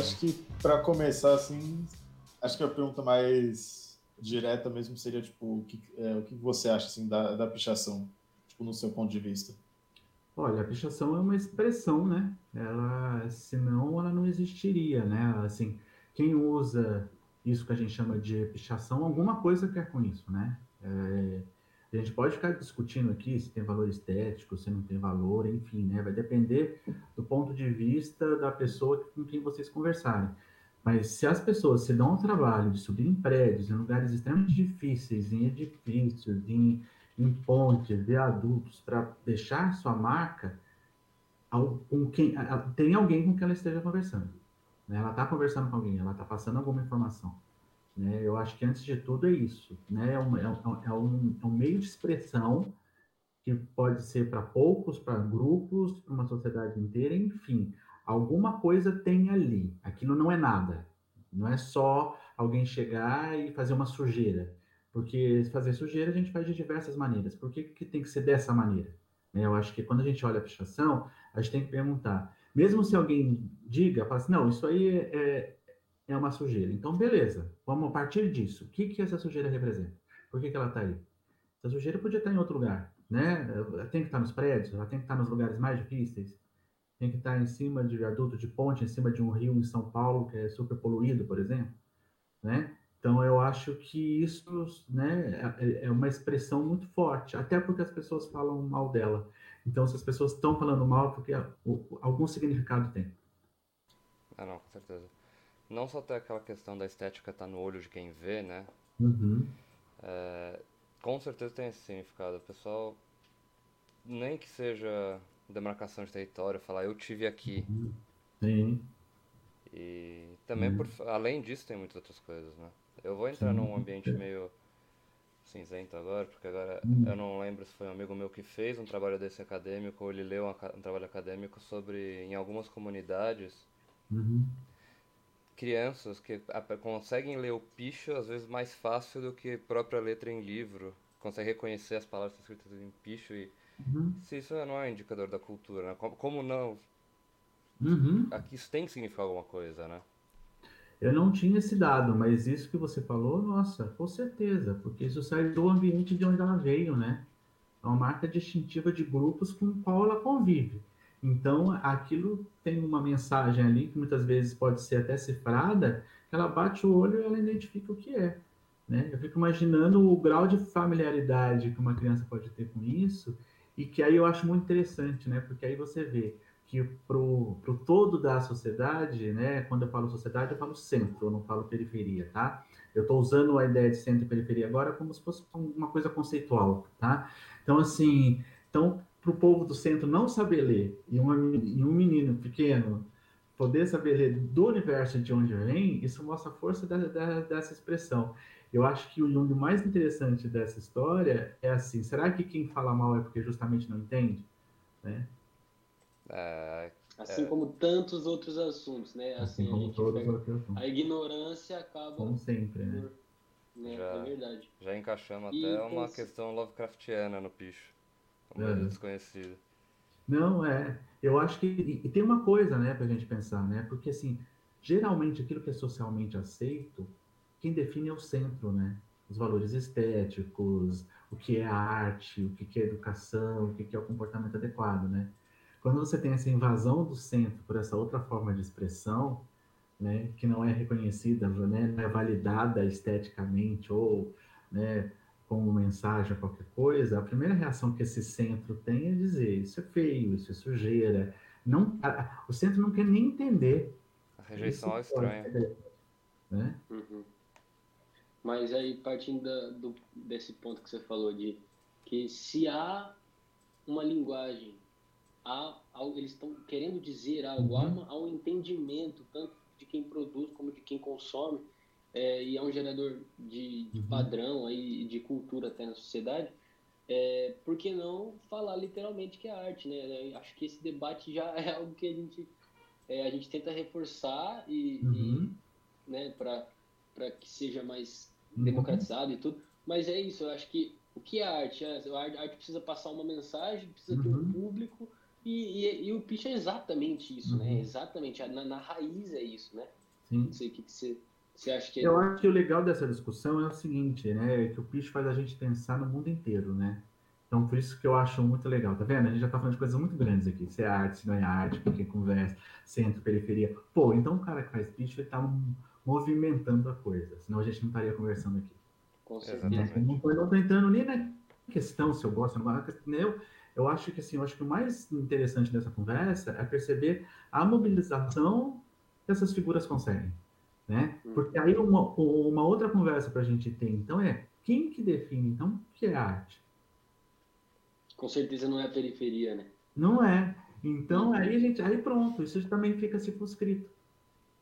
Acho que para começar assim, acho que a pergunta mais direta mesmo seria tipo o que, é, o que você acha assim da, da pichação, tipo no seu ponto de vista? Olha, a pichação é uma expressão, né? Ela, senão ela não existiria, né? Assim, quem usa isso que a gente chama de pichação, alguma coisa quer com isso, né? É, a gente pode ficar discutindo aqui se tem valor estético, se não tem valor, enfim, né? Vai depender do ponto de vista da pessoa com quem vocês conversarem. Mas se as pessoas se dão o trabalho de subir em prédios, em lugares extremamente difíceis, em edifícios, em, em pontes, viadutos, para deixar sua marca, com quem, tem alguém com quem ela esteja conversando. Né? Ela está conversando com alguém, ela está passando alguma informação. Né? Eu acho que, antes de tudo, é isso. Né? É, um, é, um, é um, é um meio de expressão que pode ser para poucos, para grupos, para uma sociedade inteira, enfim. Alguma coisa tem ali. Aquilo não é nada. Não é só alguém chegar e fazer uma sujeira. Porque fazer sujeira a gente faz de diversas maneiras. Por que, que tem que ser dessa maneira? Né? Eu acho que quando a gente olha a pichação, a gente tem que perguntar. Mesmo se alguém diga, fala assim, não, isso aí é, é é uma sujeira. Então, beleza, vamos partir disso. O que, que essa sujeira representa? Por que, que ela está aí? Essa sujeira podia estar em outro lugar, né? Ela tem que estar nos prédios, ela tem que estar nos lugares mais difíceis, tem que estar em cima de viaduto, de ponte, em cima de um rio em São Paulo que é super poluído, por exemplo, né? Então, eu acho que isso né, é, é uma expressão muito forte, até porque as pessoas falam mal dela. Então, se as pessoas estão falando mal, porque algum significado tem. Ah, não, com certeza não só tem aquela questão da estética estar tá no olho de quem vê, né? Uhum. É, com certeza tem esse significado. O pessoal, nem que seja demarcação de território, falar eu tive aqui. Uhum. Sim. E também, uhum. por, além disso, tem muitas outras coisas, né? Eu vou entrar Sim. num ambiente meio cinzento agora, porque agora uhum. eu não lembro se foi um amigo meu que fez um trabalho desse acadêmico ou ele leu um, um trabalho acadêmico sobre, em algumas comunidades, uhum crianças que conseguem ler o picho às vezes mais fácil do que própria letra em livro, consegue reconhecer as palavras escritas em picho e uhum. se isso não é um indicador da cultura, né? como, como, não? Uhum. Aqui isso tem que significar alguma coisa, né? Eu não tinha esse dado, mas isso que você falou, nossa, com certeza, porque isso sai do ambiente de onde ela veio, né? É uma marca distintiva de grupos com o qual ela convive. Então, aquilo tem uma mensagem ali que muitas vezes pode ser até cifrada, ela bate o olho e ela identifica o que é. Né? Eu fico imaginando o grau de familiaridade que uma criança pode ter com isso, e que aí eu acho muito interessante, né? porque aí você vê que para o todo da sociedade, né? quando eu falo sociedade, eu falo centro, eu não falo periferia, tá? Eu estou usando a ideia de centro e periferia agora como se fosse uma coisa conceitual, tá? Então, assim, então, para o povo do centro não saber ler e, uma, e um menino pequeno poder saber ler do universo de onde vem, isso mostra a força da, da, dessa expressão. Eu acho que o mais interessante dessa história é assim: será que quem fala mal é porque justamente não entende? Né? É, assim é... como tantos outros assuntos, né? Assim, assim como todos os outros A ignorância acaba. Como sempre, né? né? Já, é verdade. Já encaixamos e até uma questão Lovecraftiana no picho. Uma é. desconhecida. Não, é. Eu acho que. E tem uma coisa, né, pra gente pensar, né? Porque, assim, geralmente aquilo que é socialmente aceito, quem define é o centro, né? Os valores estéticos, o que é arte, o que é educação, o que é o comportamento adequado, né? Quando você tem essa invasão do centro por essa outra forma de expressão, né, que não é reconhecida, né, não é validada esteticamente ou, né, como mensagem a qualquer coisa, a primeira reação que esse centro tem é dizer isso é feio, isso é sujeira. Não, a, o centro não quer nem entender. A rejeição é estranha. Né? Uhum. Mas aí, partindo da, do, desse ponto que você falou, de que se há uma linguagem, há, há eles estão querendo dizer algo, uhum. há, um entendimento, tanto de quem produz como de quem consome, é, e é um gerador de, de uhum. padrão aí, de cultura até na sociedade, é, por que não falar literalmente que é arte, né? Acho que esse debate já é algo que a gente, é, a gente tenta reforçar e, uhum. e né, para que seja mais uhum. democratizado e tudo. Mas é isso, eu acho que o que é arte? É, a arte precisa passar uma mensagem, precisa ter um uhum. público, E, e, e o pitch é exatamente isso, né? uhum. né? Exatamente, na, na, raiz é isso, né? Sim. Não sei o que, que você, você acha que é. Eu acho que o legal dessa discussão é o seguinte, né? Que o pitch faz a gente pensar no mundo inteiro, né? Então, por isso que eu acho muito legal, tá vendo? A gente já tá falando de coisas muito grandes aqui. Se é arte, se não é arte, com quem conversa, centro, periferia. Pô, então o cara que faz pitch, ele tá movimentando a coisa, senão a gente não estaria conversando aqui. Com certeza. Eu não estou entrando nem na questão se eu gosto ou não. Eu, eu acho que assim, eu acho que o mais interessante dessa conversa é perceber a mobilização que essas figuras conseguem, né? Hum. Porque aí uma, uma outra conversa para a gente ter, então, é quem que define, então, o que é arte? Com certeza não é a periferia, né? Não é. Então, aí, gente, aí pronto, isso também fica circunscrito.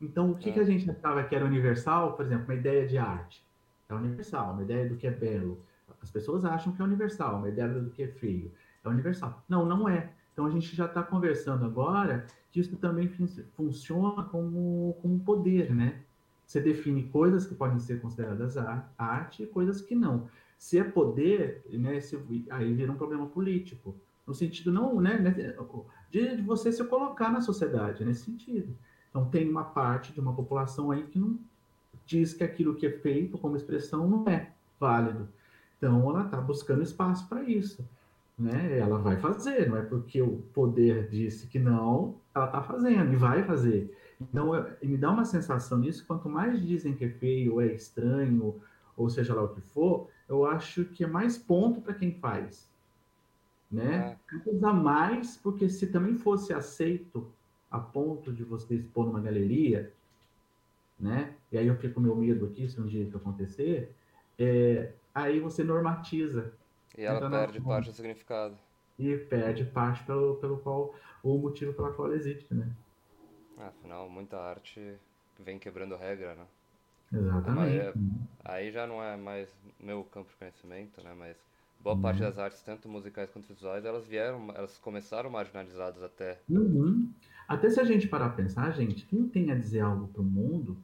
Então, o que, é. que a gente achava que era universal, por exemplo, uma ideia de arte? É universal, uma ideia do que é belo. As pessoas acham que é universal, uma ideia do que é feio. É universal. Não, não é. Então, a gente já está conversando agora que isso também funciona como, como poder, né? Você define coisas que podem ser consideradas arte e coisas que não. Se é poder, né, se, aí vira um problema político. No sentido não, né, né de, você se colocar na sociedade, nesse sentido. Então, tem uma parte de uma população aí que não diz que aquilo que é feito como expressão não é válido. Então, ela está buscando espaço para isso. Né? Ela vai fazer, não é porque o poder disse que não, ela está fazendo e vai fazer. Então, me dá uma sensação nisso, quanto mais dizem que é feio, ou é estranho, ou seja lá o que for, eu acho que é mais ponto para quem faz. Né? É. a mais, porque se também fosse aceito a ponto de você expor numa galeria, né? E aí eu fico com meu medo aqui, se um dia isso acontecer, é, aí você normatiza. E ela então, perde parte do significado. E perde parte pelo, pelo qual, o motivo pela qual ela existe, né? Afinal, muita arte vem quebrando regra, né? Exatamente. É, aí já não é mais meu campo de conhecimento, né? Mas boa uhum. parte das artes, tanto musicais quanto visuais, elas vieram, elas começaram marginalizadas até. Uhum. Até se a gente parar a pensar, gente, quem tem a dizer algo para o mundo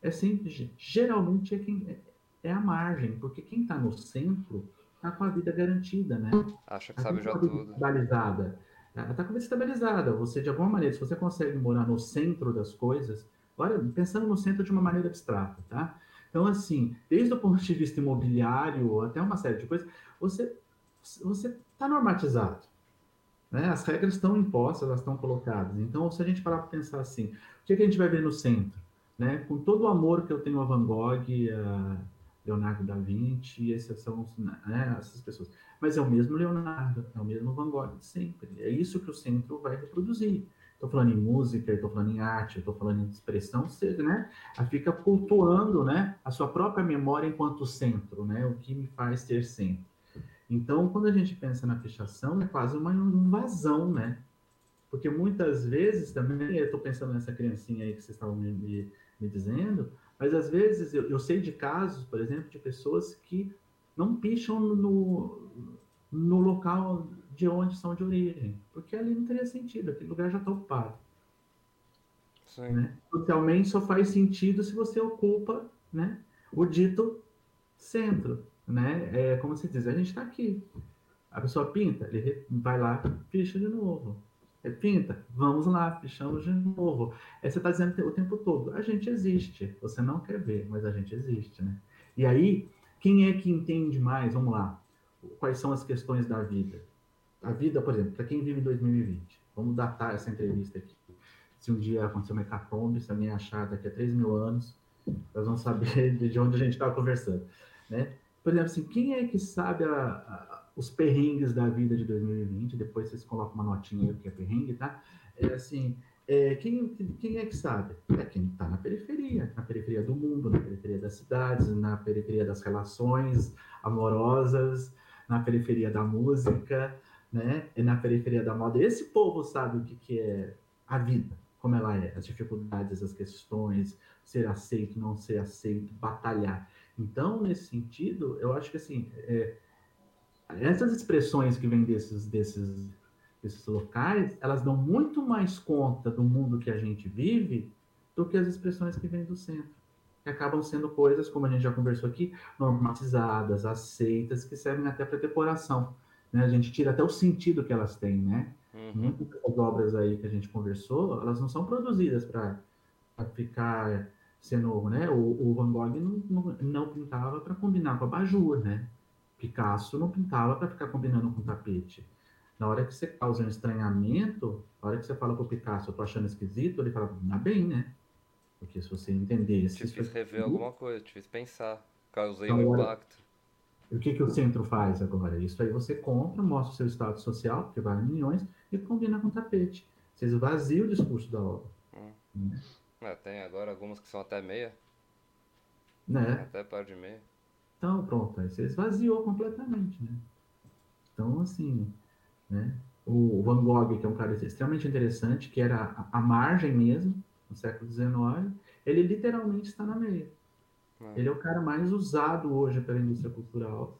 é sempre, geralmente é quem é, é a margem, porque quem está no centro está com a vida garantida, né? Acha que tá sabe já tudo. Estabilizada. Está estabilizada. Você, de alguma maneira, se você consegue morar no centro das coisas, Agora, pensando no centro de uma maneira abstrata, tá? Então, assim, desde o ponto de vista imobiliário até uma série de coisas, você você está normatizado. Né? As regras estão impostas, elas estão colocadas. Então, se a gente parar para pensar assim, o que, é que, a gente vai ver no centro? Né? Com todo o amor que eu tenho a Van Gogh, a Leonardo da Vinci, esses são né, essas pessoas. Mas é o mesmo Leonardo, é o mesmo Van Gogh de sempre. É isso que o centro vai reproduzir estou falando em música, estou falando em arte, estou falando em expressão, você, né, fica cultuando, né, a sua própria memória enquanto centro, né, o que me faz ser centro. Então, quando a gente pensa na fechação, é quase uma invasão, né, porque muitas vezes também, eu estou pensando nessa criancinha aí que vocês estavam me, me, me dizendo, mas às vezes eu, eu, sei de casos, por exemplo, de pessoas que não picham no, no local de onde são de origem, porque ali não teria sentido, aquele lugar já está ocupado. Sim. Né? Socialmente só faz sentido se você ocupa né, o dito centro. Né? É como se diz, a gente está aqui. A pessoa pinta, ele vai lá, picha de novo. É, pinta, vamos lá, pichamos de novo. É, você está dizendo o tempo todo, a gente existe. Você não quer ver, mas a gente existe, né? E aí, quem é que entende mais? Vamos lá. Quais são as questões da vida? a vida, por exemplo, para quem vive em 2020, vamos datar essa entrevista aqui. Se um dia acontecer uma hecatombe, se alguém achar daqui a 3 mil anos, nós vamos saber de onde a gente estava conversando. Né? Por exemplo, assim, quem é que sabe a, a, os perrengues da vida de 2020? Depois vocês colocam uma notinha aí que é perrengue, tá? É assim, é, quem, quem é que sabe? É quem está na periferia, na periferia do mundo, na periferia das cidades, na periferia das relações amorosas, na periferia da música, né? É na periferia da moda. Esse povo sabe o que, que é a vida, como ela é, as dificuldades, as questões, ser aceito, não ser aceito, batalhar. Então, nesse sentido, eu acho que assim, é, essas expressões que vêm desses, desses, desses locais, elas dão muito mais conta do mundo que a gente vive do que as expressões que vêm do centro. Que acabam sendo coisas, como a gente já conversou aqui, normatizadas, aceitas, que servem até para decoração. Né? A gente tira até o sentido que elas têm, né? Uhum. Muitas das obras aí que a gente conversou, elas não são produzidas para ficar sendo, né? O, o Van Gogh não, não, não pintava para combinar com a Bajur, né? Picasso não pintava para ficar combinando com tapete. Na hora que você causa um estranhamento, na hora que você fala pro Picasso, eu tô achando esquisito, ele fala, não bem, né? Porque se você entender... Te fiz rever alguma coisa, te fiz pensar, causei um impacto. O que, que o centro faz agora? Isso aí você compra, mostra o seu status social, porque vale milhões, e combina com tapete. Você esvazia o discurso da obra. Hum. Né? É, tem agora algumas que são até meia. Né? Até par de meia. Então, pronto, aí você esvaziou completamente, né? Então, assim, né? O Van Gogh, que é um cara extremamente interessante, que era a, a margem mesmo, no século XIX, ele literalmente está na meia. É. Ele é o cara mais usado hoje pela indústria cultural,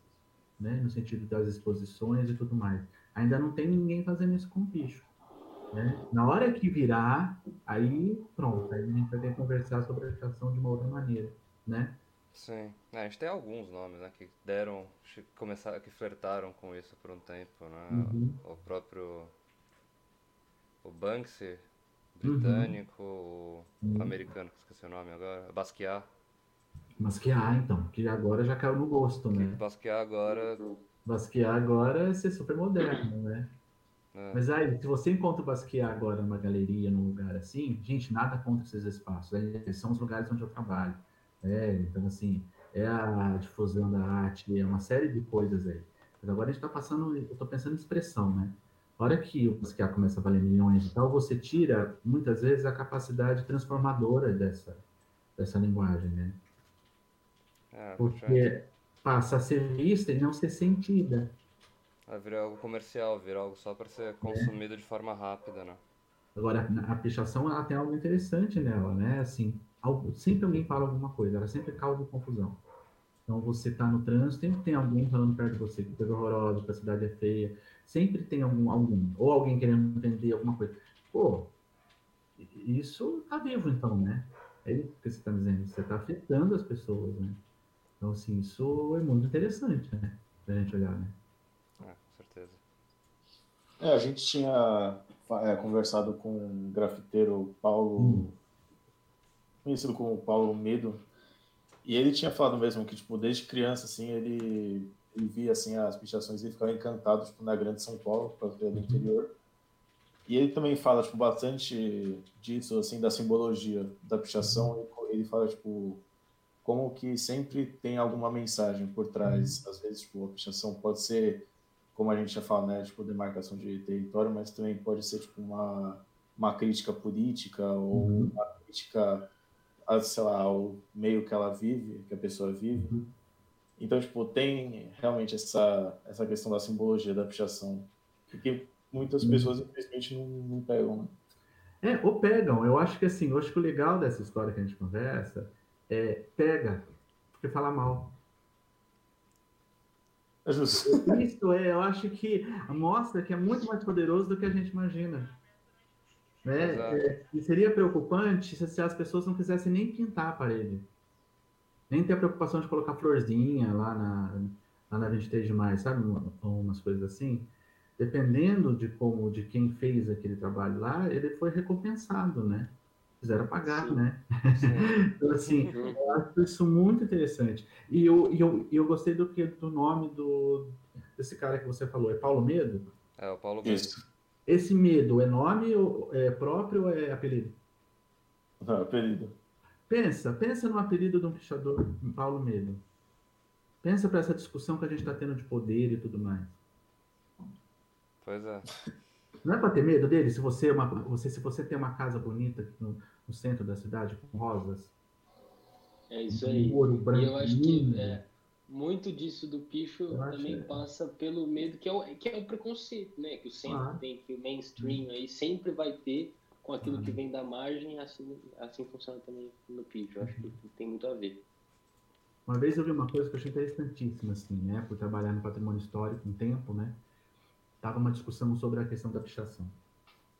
né? no sentido das exposições e tudo mais. Ainda não tem ninguém fazendo isso com bicho. Né? Na hora que virar, aí pronto, aí a gente vai ter que conversar sobre a educação de uma outra maneira, né? Sim, é, a gente tem alguns nomes, né, que deram, começaram, que flertaram com isso por um tempo, né? Uhum. O, próprio o Banksy, britânico, uhum. o americano, que esqueci o nome agora, Basquiat. Basquiat, então, que agora já caiu no gosto, né? Basquiat agora... Basquiat agora é ser super moderno, né? É. Mas aí, se você encontra o Basquiat agora numa galeria, num lugar assim, gente, nada contra esses espaços. Né? São os lugares onde eu trabalho. É, então, assim, é a difusão da arte, é uma série de coisas aí. Mas agora a gente está passando, eu estou pensando em expressão, né? A hora que o Basquiat começa a valer milhões e tal, você tira, muitas vezes, a capacidade transformadora dessa, dessa linguagem, né? É, Porque passa a ser vista e não ser sentida. Vai virar algo comercial, virar algo só para ser consumido é. de forma rápida, né? Agora, a pichação, ela tem algo interessante nela, né? Assim, sempre alguém fala alguma coisa, ela sempre causa confusão. Então, você está no trânsito, sempre tem alguém falando perto de você que coisa horrorosa, que a cidade é feia. Sempre tem algum, algum ou alguém querendo vender alguma coisa. Pô, isso tá vivo, então, né? É isso que você está dizendo. Você está afetando as pessoas, né? Então, assim, isso é muito interessante, né? Pra gente olhar, né? É, a gente tinha é, conversado com o grafiteiro Paulo, hum. Conhecido como Paulo Medo, e ele tinha falado mesmo que, tipo, desde criança, assim, ele, ele via, assim, as pichações e ficava encantado, tipo, na grande São Paulo, para ver do uhum. interior. E ele também fala, tipo, bastante disso, assim, da simbologia da pichação. Uhum. Ele fala, tipo, como que sempre tem alguma mensagem por trás. Uhum. Às vezes, tipo, a pichação pode ser como a gente já fala, né, tipo, demarcação de território, mas também pode ser, tipo, uma, uma crítica política ou uma crítica, a, sei lá, ao meio que ela vive, que a pessoa vive. Uhum. Então, tipo, tem realmente essa, essa questão da simbologia da pichação, que muitas uhum. pessoas, infelizmente, não, não pegam, né? É, ou pegam. Eu acho que, assim, eu acho que o legal dessa história que a gente conversa é pega, porque fala mal. É justo. Isso é, eu acho que mostra que é muito mais poderoso do que a gente imagina. Né? É, e seria preocupante se, as pessoas não quisessem nem pintar a parede. Nem ter a preocupação de colocar florzinha lá na, lá na 23 de maio, sabe? Umas coisas assim. Dependendo de como, de quem fez aquele trabalho lá, ele foi recompensado, né? quiseram pagar, Sim. né? Sim. então, assim, uhum. eu acho isso muito interessante. E eu, e eu, eu gostei do, que, do nome do, desse cara que você falou, é Paulo Medo? É, o Paulo Medo. Isso. Esse medo é nome ou é próprio ou é apelido? Não, apelido. Pensa, pensa no apelido de um pichador, Paulo Medo. Pensa para essa discussão que a gente está tendo de poder e tudo mais. Pois é. Não é para ter medo dele se você, é uma, você, se você tem uma casa bonita no, no centro da cidade com rosas. É isso aí. Um branco, e eu acho que é, muito disso do picho também é. passa pelo medo que é, o, que é o preconceito, né? Que o centro ah. tem, que o mainstream aí sempre vai ter com aquilo ah. que vem da margem, assim, assim funciona também no picho. Acho que tem muito a ver. Uma vez eu vi uma coisa que eu achei interessantíssima, assim, né? Por trabalhar no patrimônio histórico um tempo, né? Tava uma discussão sobre a questão da pichação.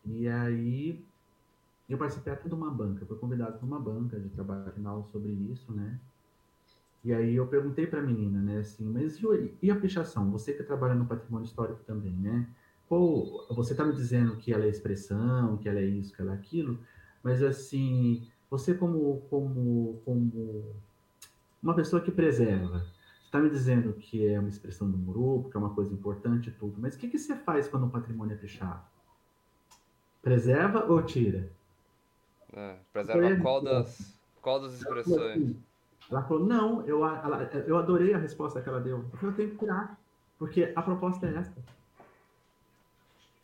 E aí eu participei até de uma banca, fui convidado para uma banca de trabalho final sobre isso, né? E aí eu perguntei para a menina, né, assim, mas e a pichação? Você que trabalha no patrimônio histórico também, né? pô, você está me dizendo que ela é expressão, que ela é isso, que ela é aquilo, mas assim, você como, como, como uma pessoa que preserva, você está me dizendo que é uma expressão do murupo, que é uma coisa importante e tudo, mas o que, que você faz quando o patrimônio é fechado? Preserva ou tira? É, preserva qual das, qual das expressões? Ela falou, não, eu, ela, eu adorei a resposta que ela deu. Eu falei, eu tenho que tirar, porque a proposta é essa.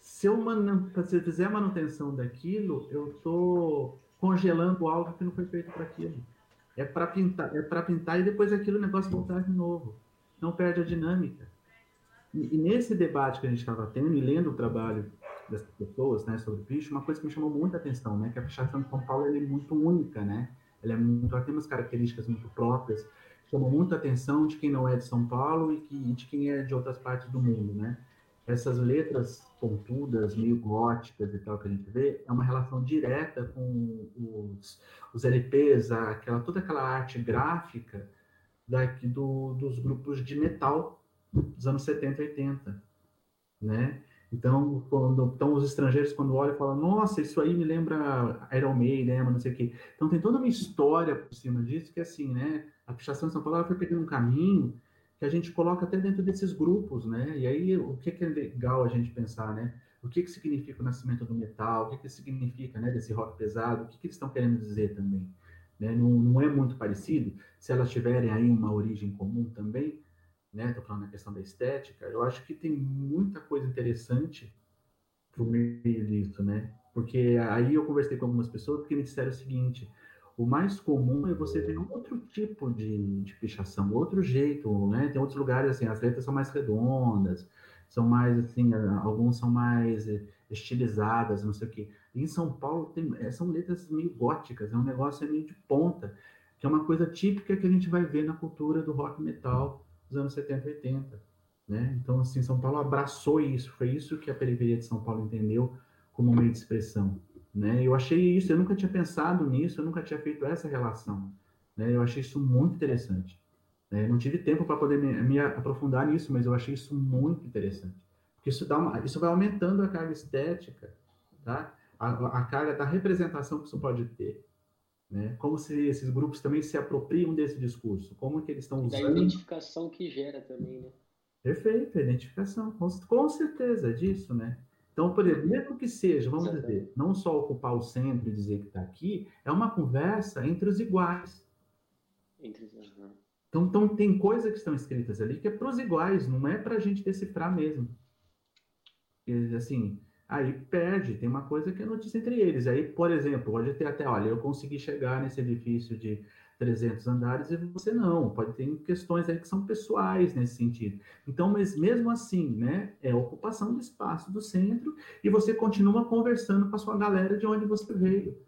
Se eu, se eu fizer a manutenção daquilo, eu estou congelando algo que não foi feito para aquilo. É para pintar, é para pintar e depois aquilo o negócio voltar de novo. Não perde a dinâmica. E, e nesse debate que a gente estava tendo e lendo o trabalho dessas pessoas, né, sobre o bicho, uma coisa que me chamou muita atenção, né, que a pichação de São Paulo é muito única, né? Ela é muito, ela tem umas características muito próprias, chamam muita atenção de quem não é de São Paulo e, que, de quem é de outras partes do mundo, né? Essas letras pontudas, meio góticas e tal que a gente vê, é uma relação direta com os, os LPs, aquela, toda aquela arte gráfica daqui do, dos grupos de metal dos anos 70 e 80, né? Então, quando, então os estrangeiros, quando olham, falam, nossa, isso aí me lembra Iron Maiden, não sei o quê. Então, tem toda uma história por cima disso, que é assim, né? A pichação de São Paulo foi pegando um caminho que a gente coloca até dentro desses grupos, né? E aí, o que, que é legal a gente pensar, né? O que, que significa o nascimento do metal? O que, que significa, né, desse rock pesado? O que, que eles estão querendo dizer também? Né? Não, não é muito parecido? Se elas tiverem aí uma origem comum também, né? Estou falando na questão da estética. Eu acho que tem muita coisa interessante por meio disso, né? Porque aí eu conversei com algumas pessoas que me disseram o seguinte: o mais comum é você ver outro tipo de, de pichação, outro jeito, né? Tem outros lugares assim, as letras são mais redondas, são mais assim, alguns são mais estilizadas, não sei o quê. Em São Paulo tem, é, são letras meio góticas, é um negócio meio de ponta, que é uma coisa típica que a gente vai ver na cultura do rock metal dos anos 70 e 80. Né? Então, assim, São Paulo abraçou isso, foi isso que a periferia de São Paulo entendeu como meio de expressão. Né? Eu achei isso, eu nunca tinha pensado nisso, eu nunca tinha feito essa relação. Né? Eu achei isso muito interessante. Né? Não tive tempo para poder me, me, aprofundar nisso, mas eu achei isso muito interessante. Porque isso, dá uma, isso vai aumentando a carga estética, tá? a, a carga da representação que isso pode ter. Né? Como se esses grupos também se apropriam desse discurso, como que eles estão usando... Da identificação que gera também, né? Perfeito, a identificação, com, com certeza disso, né? Então, por exemplo, mesmo que seja, vamos dizer, não só ocupar o centro e dizer que está aqui, é uma conversa entre os iguais. Entre os uhum. então, então, tem coisas que estão escritas ali que é para os iguais, não é para a gente decifrar mesmo. E, assim, aí perde, tem uma coisa que é notícia entre eles. Aí, por exemplo, pode ter até, olha, eu consegui chegar nesse edifício de 300 andares e você não. Pode ter questões aí que são pessoais nesse sentido. Então, mas mesmo assim, né, é ocupação do espaço do centro e você continua conversando com a sua galera de onde você veio,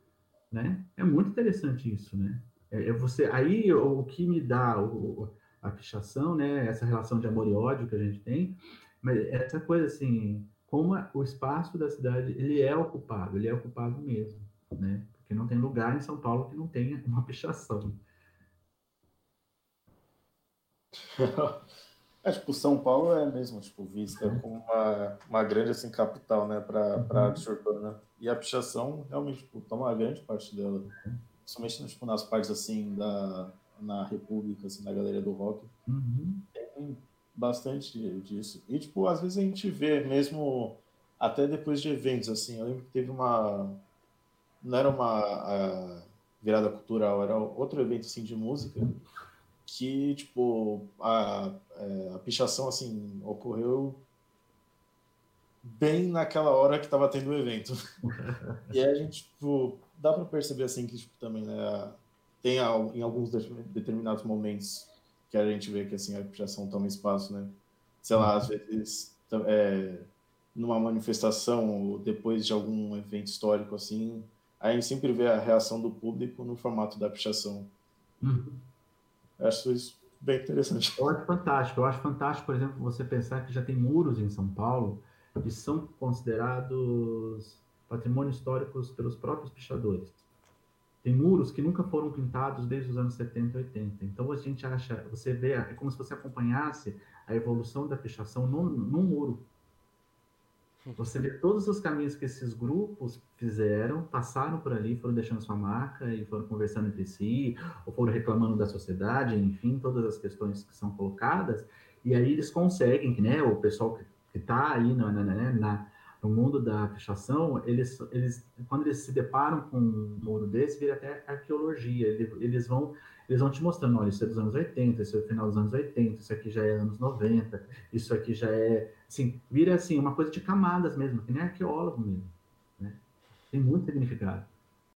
né? É muito interessante isso, né? É, é você aí o, o que me dá o, a pichação, né, essa relação de amor e ódio que a gente tem, mas essa coisa assim, como o espaço da cidade ele é ocupado, ele é ocupado mesmo, né? Porque não tem lugar em São Paulo que não tenha uma pichação. É, tipo, São Paulo é mesmo, tipo, vista como uma, uma grande, assim, capital, né, para a arte urbana. E a pichação, realmente, tipo, toma uma grande parte dela. Principalmente, tipo, nas partes, assim, da, na República, assim, na Galeria do Rock. Uhum. Tem bastante disso. E, tipo, às vezes a gente vê mesmo, até depois de eventos, assim, eu lembro que teve uma... Não era uma virada cultural, era outro evento, assim, de música, que, tipo, a, é, a pichação, assim, ocorreu bem naquela hora que estava tendo o evento. e aí a gente, tipo, dá para perceber, assim, que, tipo, também, né, tem em alguns determinados momentos que a gente vê que, assim, a pichação toma espaço, né? Sei lá, às vezes, é, numa manifestação ou depois de algum evento histórico, assim, a gente sempre vê a reação do público no formato da pichação. Uhum. Acho isso bem interessante. Eu acho fantástico. Eu acho fantástico, por exemplo, você pensar que já tem muros em São Paulo que são considerados patrimônio históricos pelos próprios pichadores. Tem muros que nunca foram pintados desde os anos 70 e 80. Então a gente acha, você vê, é como se você acompanhasse a evolução da pichação num, muro. Você vê todos os caminhos que esses grupos fizeram, passaram por ali, foram deixando sua marca e foram conversando entre si, ou foram reclamando da sociedade, enfim, todas as questões que são colocadas, e aí eles conseguem, né, o pessoal que está aí na, na, na, no mundo da fechação, eles, eles, quando eles se deparam com um mundo desse, vira até arqueologia, eles, eles vão eles vão te mostrando, olha, isso é dos anos 80, isso é do final dos anos 80, isso aqui já é anos 90, isso aqui já é, assim, vira assim, uma coisa de camadas mesmo, que nem arqueólogo mesmo, né? Tem muito significado.